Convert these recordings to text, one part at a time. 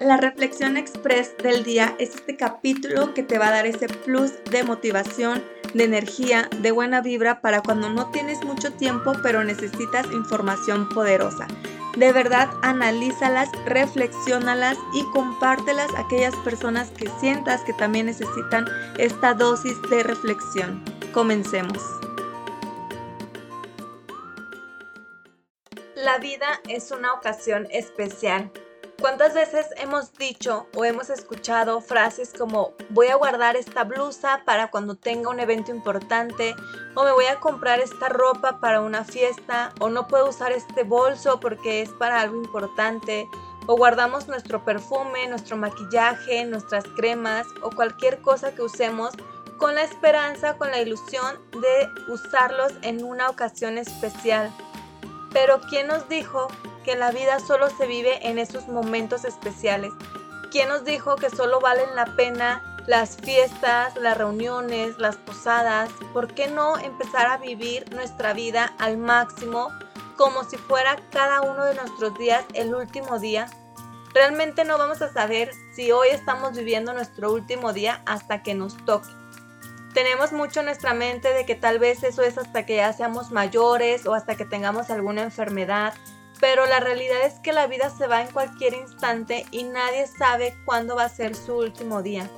La reflexión express del día es este capítulo que te va a dar ese plus de motivación, de energía, de buena vibra para cuando no tienes mucho tiempo pero necesitas información poderosa. De verdad, analízalas, reflexiónalas y compártelas a aquellas personas que sientas que también necesitan esta dosis de reflexión. Comencemos. La vida es una ocasión especial ¿Cuántas veces hemos dicho o hemos escuchado frases como voy a guardar esta blusa para cuando tenga un evento importante o me voy a comprar esta ropa para una fiesta o no puedo usar este bolso porque es para algo importante o guardamos nuestro perfume, nuestro maquillaje, nuestras cremas o cualquier cosa que usemos con la esperanza, con la ilusión de usarlos en una ocasión especial. Pero ¿quién nos dijo que la vida solo se vive en esos momentos especiales. ¿Quién nos dijo que solo valen la pena las fiestas, las reuniones, las posadas? ¿Por qué no empezar a vivir nuestra vida al máximo como si fuera cada uno de nuestros días el último día? Realmente no vamos a saber si hoy estamos viviendo nuestro último día hasta que nos toque. Tenemos mucho en nuestra mente de que tal vez eso es hasta que ya seamos mayores o hasta que tengamos alguna enfermedad pero la realidad es que la vida se va en cualquier instante y nadie sabe cuándo va a ser su último día.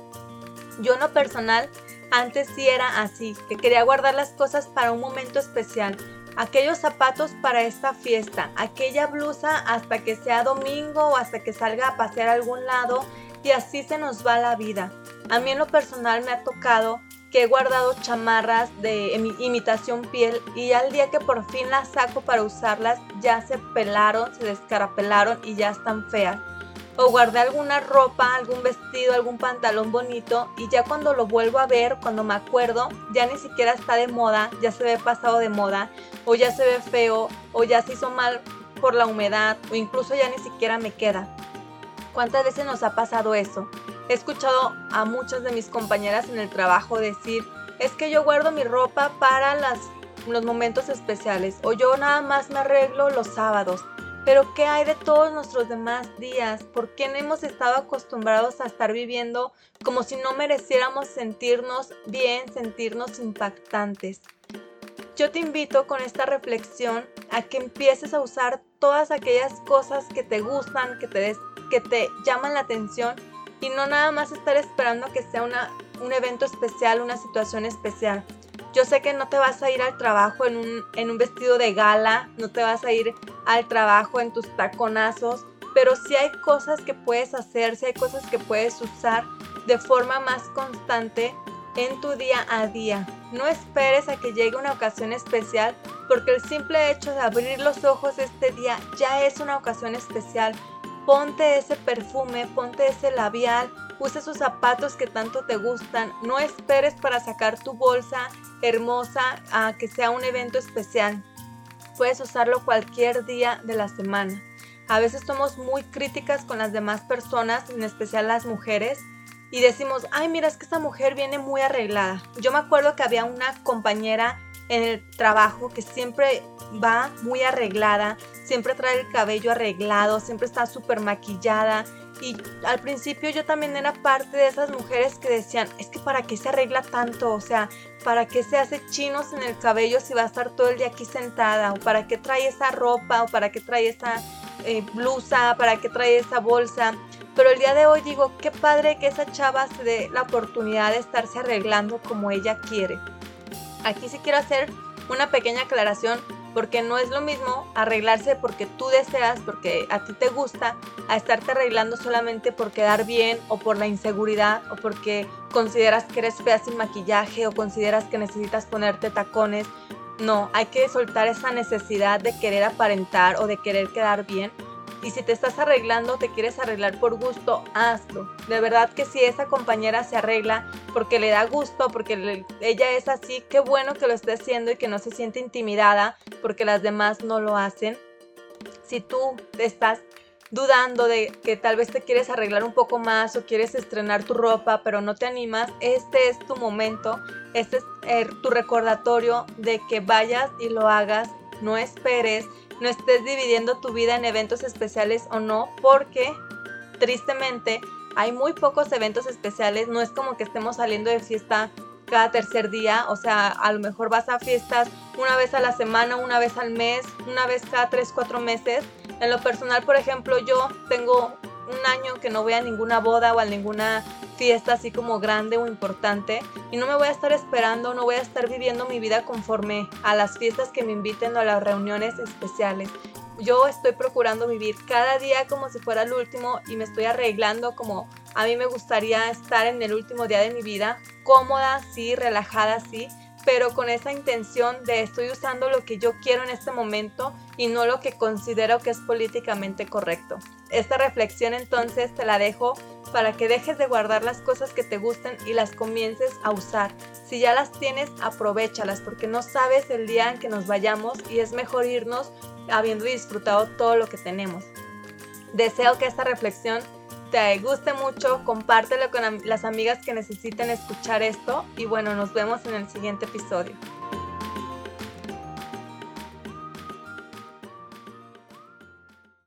Yo en lo personal, antes sí era así, que quería guardar las cosas para un momento especial, aquellos zapatos para esta fiesta, aquella blusa hasta que sea domingo o hasta que salga a pasear a algún lado y así se nos va la vida. A mí en lo personal me ha tocado que he guardado chamarras de imitación piel y al día que por fin las saco para usarlas ya se pelaron, se descarapelaron y ya están feas. O guardé alguna ropa, algún vestido, algún pantalón bonito y ya cuando lo vuelvo a ver, cuando me acuerdo, ya ni siquiera está de moda, ya se ve pasado de moda, o ya se ve feo, o ya se hizo mal por la humedad, o incluso ya ni siquiera me queda. ¿Cuántas veces nos ha pasado eso? He escuchado a muchas de mis compañeras en el trabajo decir, es que yo guardo mi ropa para los momentos especiales o yo nada más me arreglo los sábados. Pero ¿qué hay de todos nuestros demás días? ¿Por qué no hemos estado acostumbrados a estar viviendo como si no mereciéramos sentirnos bien, sentirnos impactantes? Yo te invito con esta reflexión a que empieces a usar todas aquellas cosas que te gustan, que te, que te llaman la atención y no nada más estar esperando que sea una, un evento especial, una situación especial. Yo sé que no te vas a ir al trabajo en un, en un vestido de gala, no te vas a ir al trabajo en tus taconazos, pero sí hay cosas que puedes hacer, sí hay cosas que puedes usar de forma más constante en tu día a día. No esperes a que llegue una ocasión especial porque el simple hecho de abrir los ojos este día ya es una ocasión especial ponte ese perfume, ponte ese labial, usa esos zapatos que tanto te gustan, no esperes para sacar tu bolsa hermosa a que sea un evento especial. Puedes usarlo cualquier día de la semana. A veces somos muy críticas con las demás personas, en especial las mujeres, y decimos, ay, mira, es que esta mujer viene muy arreglada. Yo me acuerdo que había una compañera en el trabajo que siempre va muy arreglada, siempre trae el cabello arreglado, siempre está súper maquillada. Y al principio yo también era parte de esas mujeres que decían, es que para qué se arregla tanto, o sea, para qué se hace chinos en el cabello si va a estar todo el día aquí sentada, o para qué trae esa ropa, o para qué trae esa eh, blusa, para qué trae esa bolsa. Pero el día de hoy digo, qué padre que esa chava se dé la oportunidad de estarse arreglando como ella quiere. Aquí sí quiero hacer una pequeña aclaración porque no es lo mismo arreglarse porque tú deseas, porque a ti te gusta, a estarte arreglando solamente por quedar bien o por la inseguridad o porque consideras que eres fea sin maquillaje o consideras que necesitas ponerte tacones. No, hay que soltar esa necesidad de querer aparentar o de querer quedar bien y si te estás arreglando, te quieres arreglar por gusto, hazlo. De verdad que si esa compañera se arregla porque le da gusto, porque ella es así, qué bueno que lo esté haciendo y que no se siente intimidada porque las demás no lo hacen. Si tú estás dudando de que tal vez te quieres arreglar un poco más o quieres estrenar tu ropa, pero no te animas, este es tu momento, este es eh, tu recordatorio de que vayas y lo hagas, no esperes, no estés dividiendo tu vida en eventos especiales o no, porque tristemente hay muy pocos eventos especiales, no es como que estemos saliendo de fiesta cada tercer día, o sea, a lo mejor vas a fiestas una vez a la semana, una vez al mes, una vez cada tres, cuatro meses. En lo personal, por ejemplo, yo tengo un año que no voy a ninguna boda o a ninguna fiesta así como grande o importante y no me voy a estar esperando, no voy a estar viviendo mi vida conforme a las fiestas que me inviten o a las reuniones especiales. Yo estoy procurando vivir cada día como si fuera el último y me estoy arreglando como a mí me gustaría estar en el último día de mi vida, cómoda, sí, relajada, sí, pero con esa intención de estoy usando lo que yo quiero en este momento y no lo que considero que es políticamente correcto. Esta reflexión entonces te la dejo para que dejes de guardar las cosas que te gusten y las comiences a usar. Si ya las tienes, aprovechalas porque no sabes el día en que nos vayamos y es mejor irnos habiendo disfrutado todo lo que tenemos. Deseo que esta reflexión te guste mucho, compártelo con las amigas que necesiten escuchar esto y bueno, nos vemos en el siguiente episodio.